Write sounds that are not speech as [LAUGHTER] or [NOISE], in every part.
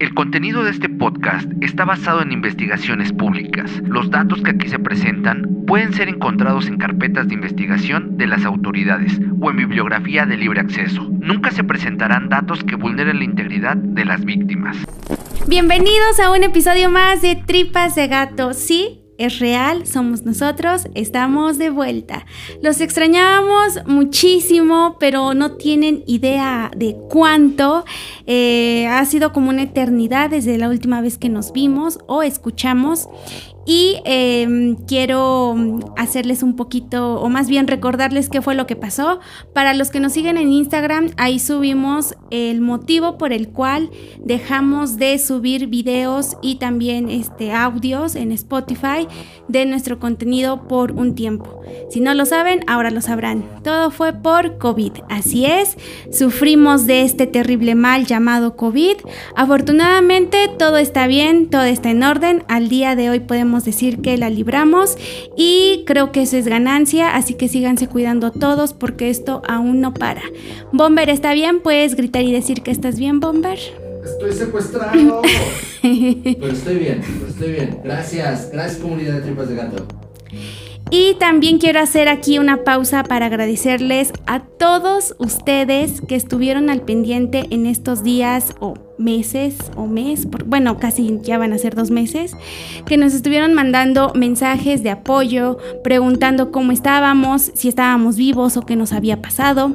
El contenido de este podcast está basado en investigaciones públicas. Los datos que aquí se presentan pueden ser encontrados en carpetas de investigación de las autoridades o en bibliografía de libre acceso. Nunca se presentarán datos que vulneren la integridad de las víctimas. Bienvenidos a un episodio más de Tripas de Gato. Sí, es real, somos nosotros, estamos de vuelta. Los extrañábamos muchísimo, pero no tienen idea de cuánto. Eh, ha sido como una eternidad desde la última vez que nos vimos o escuchamos. Y em, quiero hacerles un poquito, o más bien recordarles qué fue lo que pasó. Para los que nos siguen en Instagram, ahí subimos el motivo por el cual dejamos de subir videos y también este, audios en Spotify de nuestro contenido por un tiempo. Si no lo saben, ahora lo sabrán. Todo fue por COVID. Así es, sufrimos de este terrible mal llamado COVID. Afortunadamente todo está bien, todo está en orden. Al día de hoy podemos decir que la libramos y creo que eso es ganancia, así que síganse cuidando todos porque esto aún no para. Bomber, ¿está bien? ¿Puedes gritar y decir que estás bien, Bomber? Estoy secuestrado. [LAUGHS] pero estoy bien, estoy bien. Gracias, gracias comunidad de tripas de gato. Y también quiero hacer aquí una pausa para agradecerles a todos ustedes que estuvieron al pendiente en estos días o meses o mes, bueno, casi ya van a ser dos meses, que nos estuvieron mandando mensajes de apoyo, preguntando cómo estábamos, si estábamos vivos o qué nos había pasado.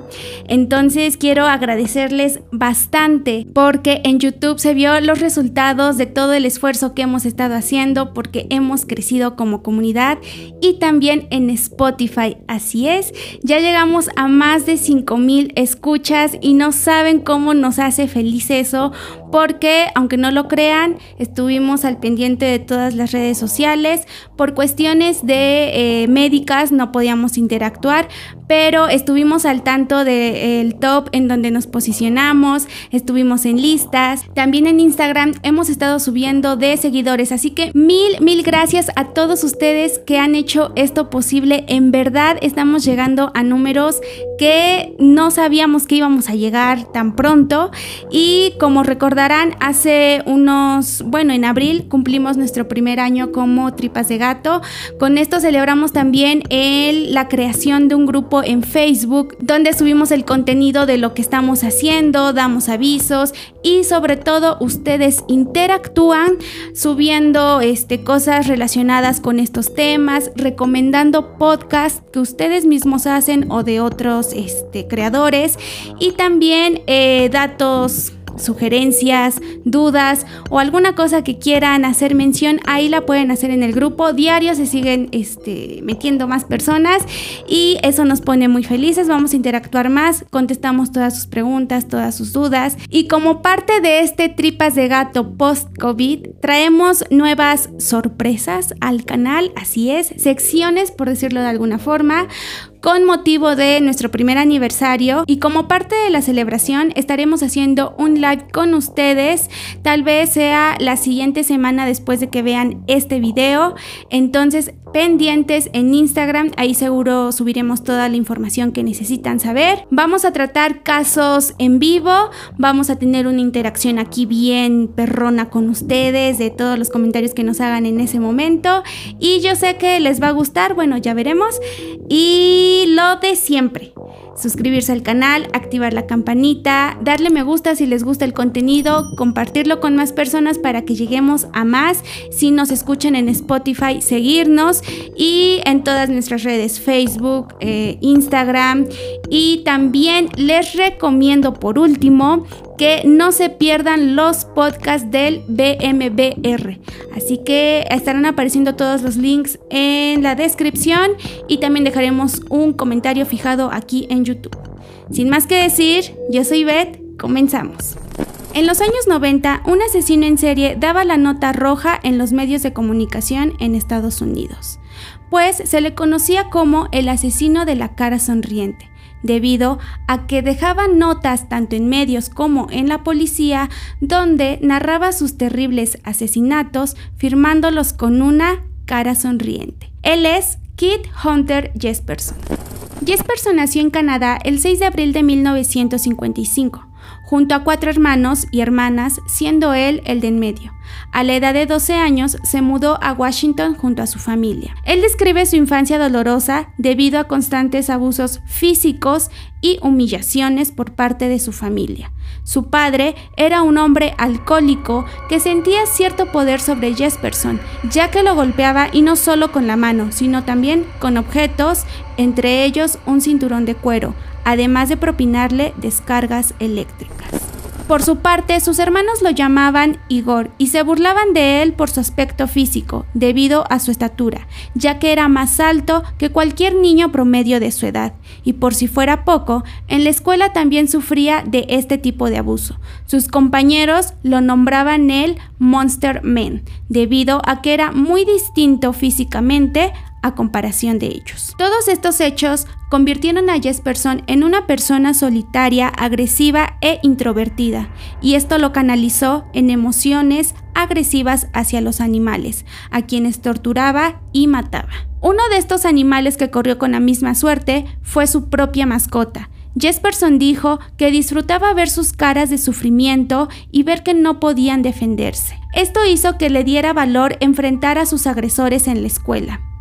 Entonces quiero agradecerles bastante porque en YouTube se vio los resultados de todo el esfuerzo que hemos estado haciendo porque hemos crecido como comunidad y también en Spotify. Así es, ya llegamos a más de 5000 escuchas y no saben cómo nos hace feliz eso porque, aunque no lo crean, estuvimos al pendiente de todas las redes sociales. Por cuestiones de eh, médicas no podíamos interactuar, pero estuvimos al tanto del top en donde nos posicionamos, estuvimos en listas. También en Instagram hemos estado subiendo de seguidores, así que mil, mil gracias a todos ustedes que han hecho esto posible. En verdad estamos llegando a números que no sabíamos que íbamos a llegar tan pronto y como recordarán, hace unos, bueno, en abril cumplimos nuestro primer año como Tripas de Gato. Con esto celebramos también la creación de un grupo en Facebook donde subimos el contenido de lo que estamos haciendo, damos avisos y sobre todo ustedes interactúan subiendo este, cosas relacionadas con estos temas, recomendando podcasts que ustedes mismos hacen o de otros este, creadores y también eh, datos sugerencias, dudas o alguna cosa que quieran hacer mención, ahí la pueden hacer en el grupo. Diario se siguen este, metiendo más personas y eso nos pone muy felices. Vamos a interactuar más, contestamos todas sus preguntas, todas sus dudas. Y como parte de este Tripas de Gato post-COVID, traemos nuevas sorpresas al canal, así es, secciones, por decirlo de alguna forma con motivo de nuestro primer aniversario. Y como parte de la celebración estaremos haciendo un live con ustedes, tal vez sea la siguiente semana después de que vean este video, entonces pendientes en Instagram, ahí seguro subiremos toda la información que necesitan saber. Vamos a tratar casos en vivo, vamos a tener una interacción aquí bien perrona con ustedes de todos los comentarios que nos hagan en ese momento. Y yo sé que les va a gustar, bueno, ya veremos y lo de siempre. Suscribirse al canal, activar la campanita, darle me gusta si les gusta el contenido, compartirlo con más personas para que lleguemos a más. Si nos escuchan en Spotify, seguirnos y en todas nuestras redes Facebook, eh, Instagram. Y también les recomiendo por último que no se pierdan los podcasts del BMBR. Así que estarán apareciendo todos los links en la descripción y también dejaremos un comentario fijado aquí en YouTube. Sin más que decir, yo soy Beth, comenzamos. En los años 90, un asesino en serie daba la nota roja en los medios de comunicación en Estados Unidos, pues se le conocía como el asesino de la cara sonriente debido a que dejaba notas tanto en medios como en la policía donde narraba sus terribles asesinatos firmándolos con una cara sonriente. Él es Kit Hunter Jesperson. Jesperson nació en Canadá el 6 de abril de 1955 junto a cuatro hermanos y hermanas, siendo él el de en medio. A la edad de 12 años se mudó a Washington junto a su familia. Él describe su infancia dolorosa debido a constantes abusos físicos y humillaciones por parte de su familia. Su padre era un hombre alcohólico que sentía cierto poder sobre Jesperson, ya que lo golpeaba y no solo con la mano, sino también con objetos, entre ellos un cinturón de cuero, además de propinarle descargas eléctricas. Por su parte, sus hermanos lo llamaban Igor y se burlaban de él por su aspecto físico, debido a su estatura, ya que era más alto que cualquier niño promedio de su edad. Y por si fuera poco, en la escuela también sufría de este tipo de abuso. Sus compañeros lo nombraban el Monster Man, debido a que era muy distinto físicamente a comparación de ellos. Todos estos hechos convirtieron a Jesperson en una persona solitaria, agresiva e introvertida, y esto lo canalizó en emociones agresivas hacia los animales, a quienes torturaba y mataba. Uno de estos animales que corrió con la misma suerte fue su propia mascota, Jesperson dijo que disfrutaba ver sus caras de sufrimiento y ver que no podían defenderse. Esto hizo que le diera valor enfrentar a sus agresores en la escuela.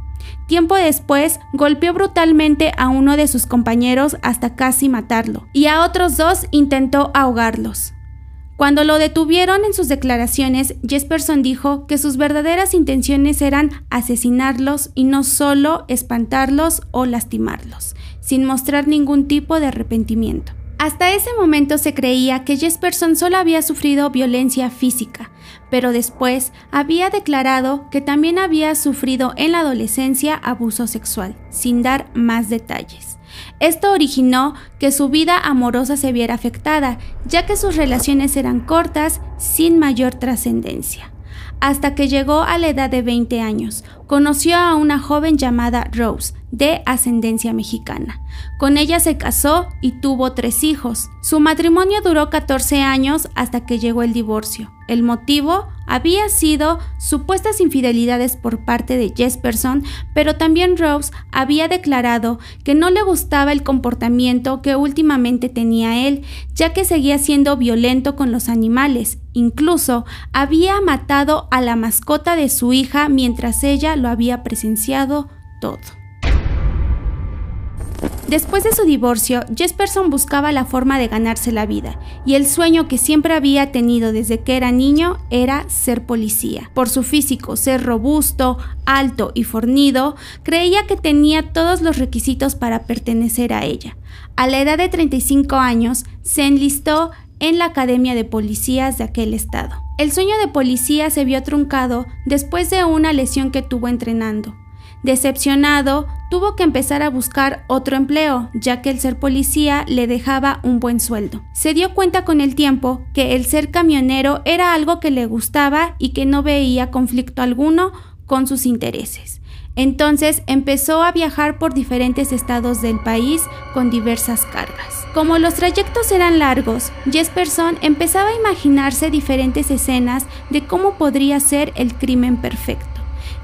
Tiempo después, golpeó brutalmente a uno de sus compañeros hasta casi matarlo, y a otros dos intentó ahogarlos. Cuando lo detuvieron en sus declaraciones, Jesperson dijo que sus verdaderas intenciones eran asesinarlos y no solo espantarlos o lastimarlos, sin mostrar ningún tipo de arrepentimiento. Hasta ese momento se creía que Jesperson solo había sufrido violencia física, pero después había declarado que también había sufrido en la adolescencia abuso sexual, sin dar más detalles. Esto originó que su vida amorosa se viera afectada, ya que sus relaciones eran cortas, sin mayor trascendencia. Hasta que llegó a la edad de 20 años, conoció a una joven llamada Rose, de ascendencia mexicana. Con ella se casó y tuvo tres hijos. Su matrimonio duró 14 años hasta que llegó el divorcio. El motivo había sido supuestas infidelidades por parte de Jesperson, pero también Rose había declarado que no le gustaba el comportamiento que últimamente tenía él, ya que seguía siendo violento con los animales. Incluso había matado a la mascota de su hija mientras ella lo había presenciado todo. Después de su divorcio, Jesperson buscaba la forma de ganarse la vida, y el sueño que siempre había tenido desde que era niño era ser policía. Por su físico, ser robusto, alto y fornido, creía que tenía todos los requisitos para pertenecer a ella. A la edad de 35 años, se enlistó en la Academia de Policías de aquel estado. El sueño de policía se vio truncado después de una lesión que tuvo entrenando. Decepcionado, tuvo que empezar a buscar otro empleo, ya que el ser policía le dejaba un buen sueldo. Se dio cuenta con el tiempo que el ser camionero era algo que le gustaba y que no veía conflicto alguno con sus intereses. Entonces empezó a viajar por diferentes estados del país con diversas cargas. Como los trayectos eran largos, Jesperson empezaba a imaginarse diferentes escenas de cómo podría ser el crimen perfecto.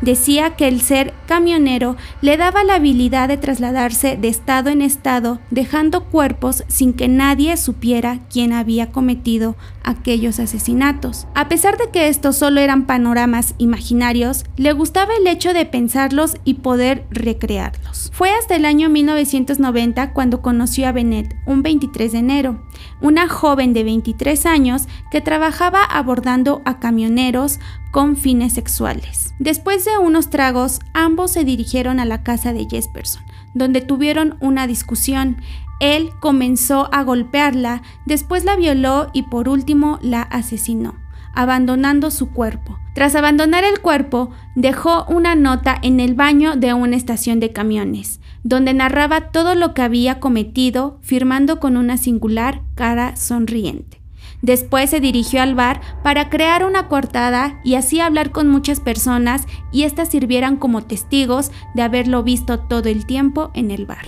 Decía que el ser camionero le daba la habilidad de trasladarse de estado en estado, dejando cuerpos sin que nadie supiera quién había cometido aquellos asesinatos. A pesar de que estos solo eran panoramas imaginarios, le gustaba el hecho de pensarlos y poder recrearlos. Fue hasta el año 1990 cuando conoció a Bennett, un 23 de enero, una joven de 23 años que trabajaba abordando a camioneros con fines sexuales. Después de unos tragos, ambos se dirigieron a la casa de Jesperson, donde tuvieron una discusión. Él comenzó a golpearla, después la violó y por último la asesinó, abandonando su cuerpo. Tras abandonar el cuerpo, dejó una nota en el baño de una estación de camiones, donde narraba todo lo que había cometido, firmando con una singular cara sonriente. Después se dirigió al bar para crear una cortada y así hablar con muchas personas y éstas sirvieran como testigos de haberlo visto todo el tiempo en el bar.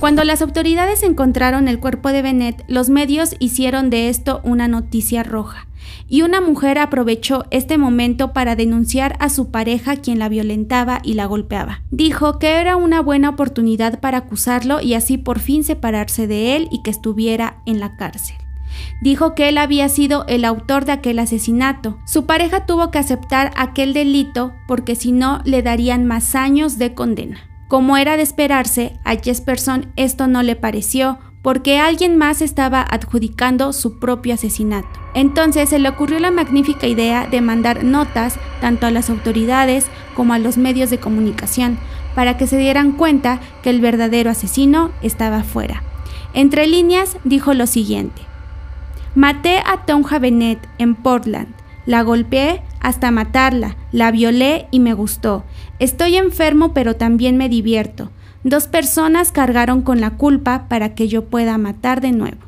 Cuando las autoridades encontraron el cuerpo de Bennett, los medios hicieron de esto una noticia roja, y una mujer aprovechó este momento para denunciar a su pareja quien la violentaba y la golpeaba. Dijo que era una buena oportunidad para acusarlo y así por fin separarse de él y que estuviera en la cárcel. Dijo que él había sido el autor de aquel asesinato. Su pareja tuvo que aceptar aquel delito porque si no le darían más años de condena. Como era de esperarse, a Jesperson esto no le pareció porque alguien más estaba adjudicando su propio asesinato. Entonces se le ocurrió la magnífica idea de mandar notas tanto a las autoridades como a los medios de comunicación para que se dieran cuenta que el verdadero asesino estaba fuera. Entre líneas dijo lo siguiente. Maté a Tonja Bennett en Portland. La golpeé hasta matarla, la violé y me gustó. Estoy enfermo pero también me divierto. Dos personas cargaron con la culpa para que yo pueda matar de nuevo.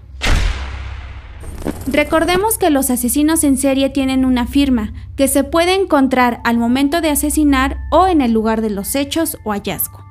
Recordemos que los asesinos en serie tienen una firma que se puede encontrar al momento de asesinar o en el lugar de los hechos o hallazgo.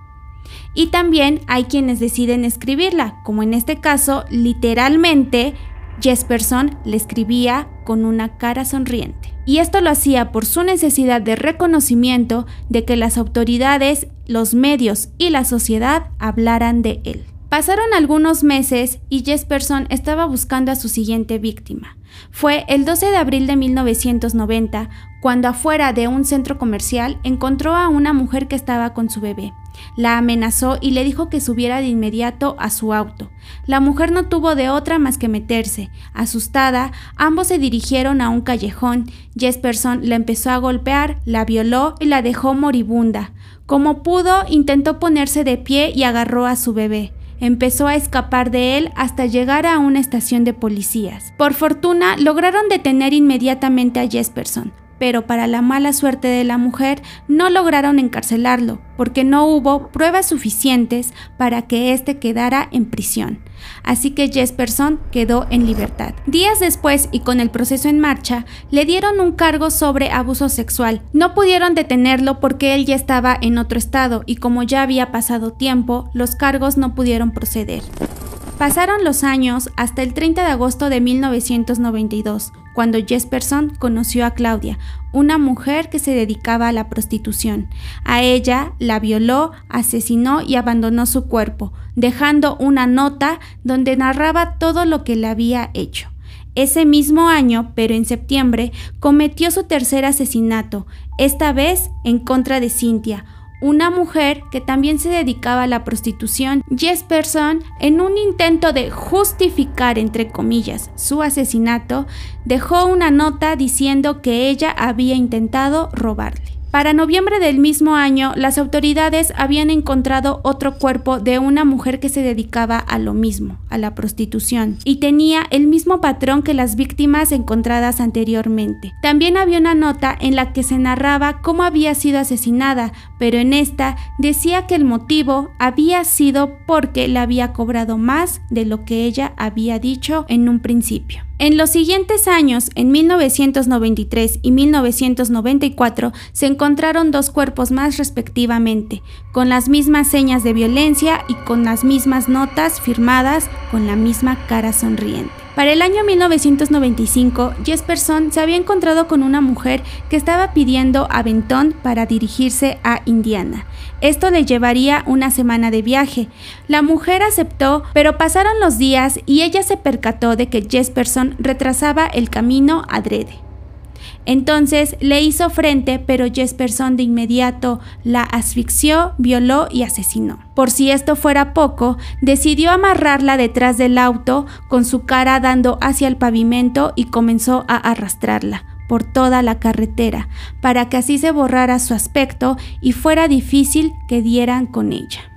Y también hay quienes deciden escribirla, como en este caso, literalmente, Jesperson le escribía con una cara sonriente. Y esto lo hacía por su necesidad de reconocimiento de que las autoridades, los medios y la sociedad hablaran de él. Pasaron algunos meses y Jesperson estaba buscando a su siguiente víctima. Fue el 12 de abril de 1990 cuando afuera de un centro comercial encontró a una mujer que estaba con su bebé. La amenazó y le dijo que subiera de inmediato a su auto. La mujer no tuvo de otra más que meterse. Asustada, ambos se dirigieron a un callejón. Jesperson la empezó a golpear, la violó y la dejó moribunda. Como pudo, intentó ponerse de pie y agarró a su bebé empezó a escapar de él hasta llegar a una estación de policías. Por fortuna, lograron detener inmediatamente a Jesperson, pero para la mala suerte de la mujer no lograron encarcelarlo, porque no hubo pruebas suficientes para que éste quedara en prisión. Así que Jesperson quedó en libertad. Días después y con el proceso en marcha, le dieron un cargo sobre abuso sexual. No pudieron detenerlo porque él ya estaba en otro estado y como ya había pasado tiempo, los cargos no pudieron proceder. Pasaron los años hasta el 30 de agosto de 1992, cuando Jesperson conoció a Claudia, una mujer que se dedicaba a la prostitución. A ella la violó, asesinó y abandonó su cuerpo, dejando una nota donde narraba todo lo que le había hecho. Ese mismo año, pero en septiembre, cometió su tercer asesinato, esta vez en contra de Cynthia, una mujer que también se dedicaba a la prostitución, Jesperson, en un intento de justificar, entre comillas, su asesinato, dejó una nota diciendo que ella había intentado robarle. Para noviembre del mismo año, las autoridades habían encontrado otro cuerpo de una mujer que se dedicaba a lo mismo, a la prostitución, y tenía el mismo patrón que las víctimas encontradas anteriormente. También había una nota en la que se narraba cómo había sido asesinada, pero en esta decía que el motivo había sido porque le había cobrado más de lo que ella había dicho en un principio. En los siguientes años, en 1993 y 1994, se encontraron dos cuerpos más respectivamente, con las mismas señas de violencia y con las mismas notas firmadas con la misma cara sonriente. Para el año 1995, Jesperson se había encontrado con una mujer que estaba pidiendo aventón para dirigirse a Indiana. Esto le llevaría una semana de viaje. La mujer aceptó, pero pasaron los días y ella se percató de que Jesperson retrasaba el camino adrede. Entonces le hizo frente, pero Jesperson de inmediato la asfixió, violó y asesinó. Por si esto fuera poco, decidió amarrarla detrás del auto con su cara dando hacia el pavimento y comenzó a arrastrarla por toda la carretera, para que así se borrara su aspecto y fuera difícil que dieran con ella.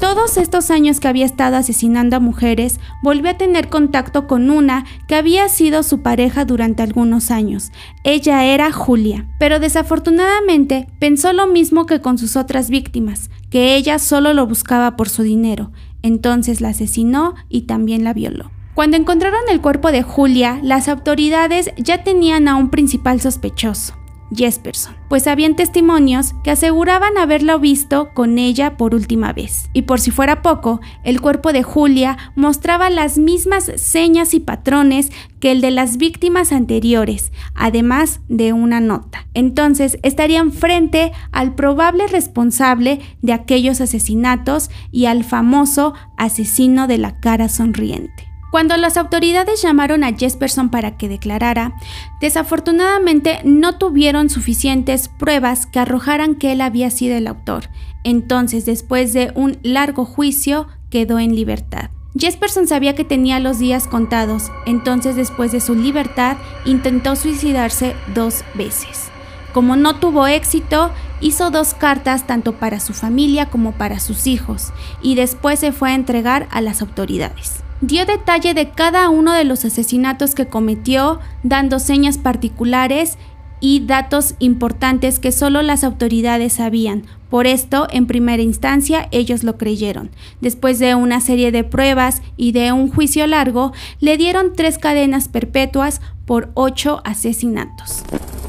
Todos estos años que había estado asesinando a mujeres, volvió a tener contacto con una que había sido su pareja durante algunos años. Ella era Julia, pero desafortunadamente pensó lo mismo que con sus otras víctimas, que ella solo lo buscaba por su dinero. Entonces la asesinó y también la violó. Cuando encontraron el cuerpo de Julia, las autoridades ya tenían a un principal sospechoso. Jesperson, pues habían testimonios que aseguraban haberlo visto con ella por última vez. Y por si fuera poco, el cuerpo de Julia mostraba las mismas señas y patrones que el de las víctimas anteriores, además de una nota. Entonces estarían frente al probable responsable de aquellos asesinatos y al famoso asesino de la cara sonriente. Cuando las autoridades llamaron a Jesperson para que declarara, desafortunadamente no tuvieron suficientes pruebas que arrojaran que él había sido el autor. Entonces, después de un largo juicio, quedó en libertad. Jesperson sabía que tenía los días contados, entonces después de su libertad intentó suicidarse dos veces. Como no tuvo éxito, hizo dos cartas tanto para su familia como para sus hijos y después se fue a entregar a las autoridades. Dio detalle de cada uno de los asesinatos que cometió, dando señas particulares y datos importantes que solo las autoridades sabían. Por esto, en primera instancia, ellos lo creyeron. Después de una serie de pruebas y de un juicio largo, le dieron tres cadenas perpetuas por ocho asesinatos.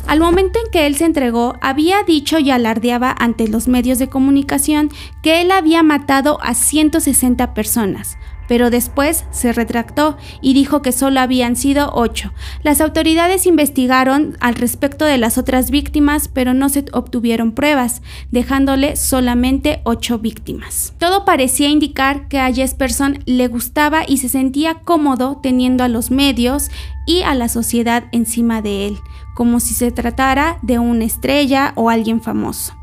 Al momento en que él se entregó, había dicho y alardeaba ante los medios de comunicación que él había matado a 160 personas, pero después se retractó y dijo que solo habían sido ocho. Las autoridades investigaron al respecto de las otras víctimas, pero no se obtuvieron pruebas, dejándole solamente ocho víctimas. Todo parecía indicar que a Jesperson le gustaba y se sentía cómodo teniendo a los medios y a la sociedad encima de él, como si se tratara de una estrella o alguien famoso.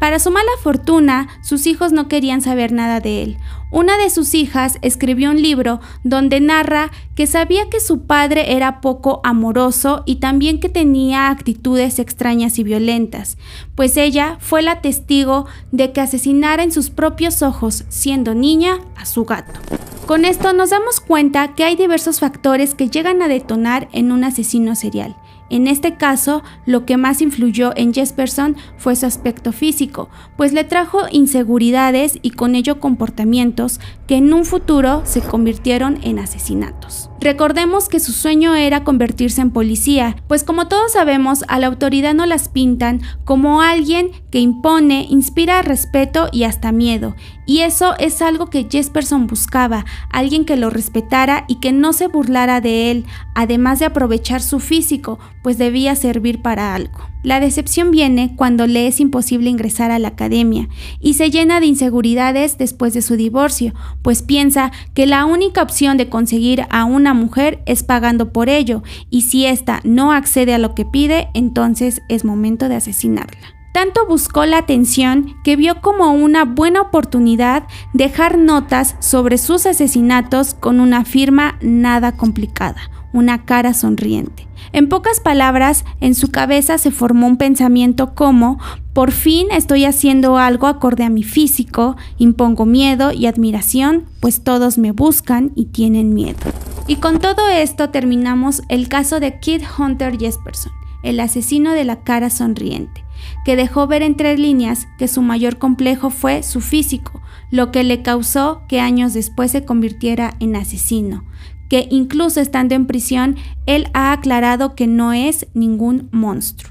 Para su mala fortuna, sus hijos no querían saber nada de él. Una de sus hijas escribió un libro donde narra que sabía que su padre era poco amoroso y también que tenía actitudes extrañas y violentas, pues ella fue la testigo de que asesinara en sus propios ojos, siendo niña, a su gato. Con esto nos damos cuenta que hay diversos factores que llegan a detonar en un asesino serial. En este caso, lo que más influyó en Jesperson fue su aspecto físico, pues le trajo inseguridades y con ello comportamientos que en un futuro se convirtieron en asesinatos. Recordemos que su sueño era convertirse en policía, pues como todos sabemos, a la autoridad no las pintan como alguien que impone, inspira respeto y hasta miedo, y eso es algo que Jesperson buscaba, alguien que lo respetara y que no se burlara de él, además de aprovechar su físico, pues debía servir para algo. La decepción viene cuando le es imposible ingresar a la academia y se llena de inseguridades después de su divorcio, pues piensa que la única opción de conseguir a una mujer es pagando por ello y si ésta no accede a lo que pide, entonces es momento de asesinarla. Tanto buscó la atención que vio como una buena oportunidad dejar notas sobre sus asesinatos con una firma nada complicada, una cara sonriente. En pocas palabras, en su cabeza se formó un pensamiento como, por fin estoy haciendo algo acorde a mi físico, impongo miedo y admiración, pues todos me buscan y tienen miedo. Y con todo esto terminamos el caso de Kid Hunter Jesperson, el asesino de la cara sonriente que dejó ver entre líneas que su mayor complejo fue su físico, lo que le causó que años después se convirtiera en asesino, que incluso estando en prisión, él ha aclarado que no es ningún monstruo.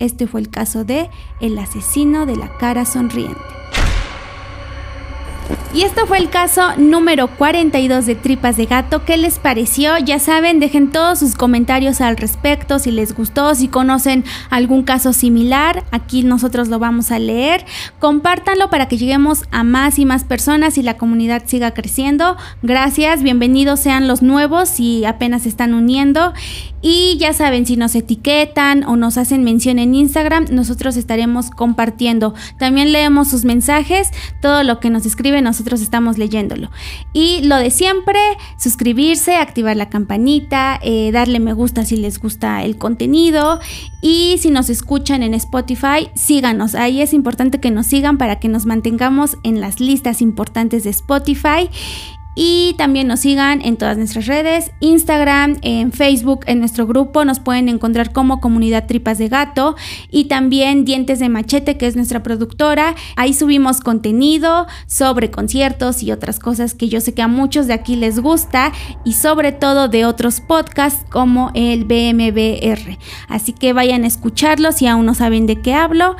Este fue el caso de El asesino de la cara sonriente. Y esto fue el caso número 42 de Tripas de Gato. ¿Qué les pareció? Ya saben, dejen todos sus comentarios al respecto, si les gustó, si conocen algún caso similar. Aquí nosotros lo vamos a leer. Compártanlo para que lleguemos a más y más personas y la comunidad siga creciendo. Gracias, bienvenidos sean los nuevos si apenas se están uniendo. Y ya saben, si nos etiquetan o nos hacen mención en Instagram, nosotros estaremos compartiendo. También leemos sus mensajes, todo lo que nos escriben nosotros estamos leyéndolo. Y lo de siempre, suscribirse, activar la campanita, eh, darle me gusta si les gusta el contenido y si nos escuchan en Spotify, síganos. Ahí es importante que nos sigan para que nos mantengamos en las listas importantes de Spotify y también nos sigan en todas nuestras redes, Instagram, en Facebook, en nuestro grupo, nos pueden encontrar como Comunidad Tripas de Gato y también Dientes de Machete, que es nuestra productora. Ahí subimos contenido sobre conciertos y otras cosas que yo sé que a muchos de aquí les gusta y sobre todo de otros podcasts como el BMBR. Así que vayan a escucharlos si aún no saben de qué hablo.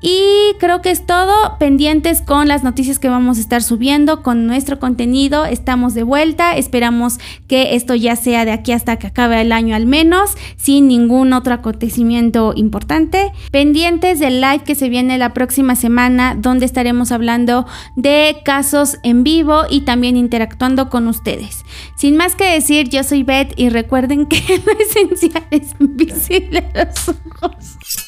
Y creo que es todo. Pendientes con las noticias que vamos a estar subiendo, con nuestro contenido. Estamos de vuelta. Esperamos que esto ya sea de aquí hasta que acabe el año al menos, sin ningún otro acontecimiento importante. Pendientes del live que se viene la próxima semana, donde estaremos hablando de casos en vivo y también interactuando con ustedes. Sin más que decir, yo soy Beth y recuerden que [LAUGHS] lo esencial es invisible a los ojos.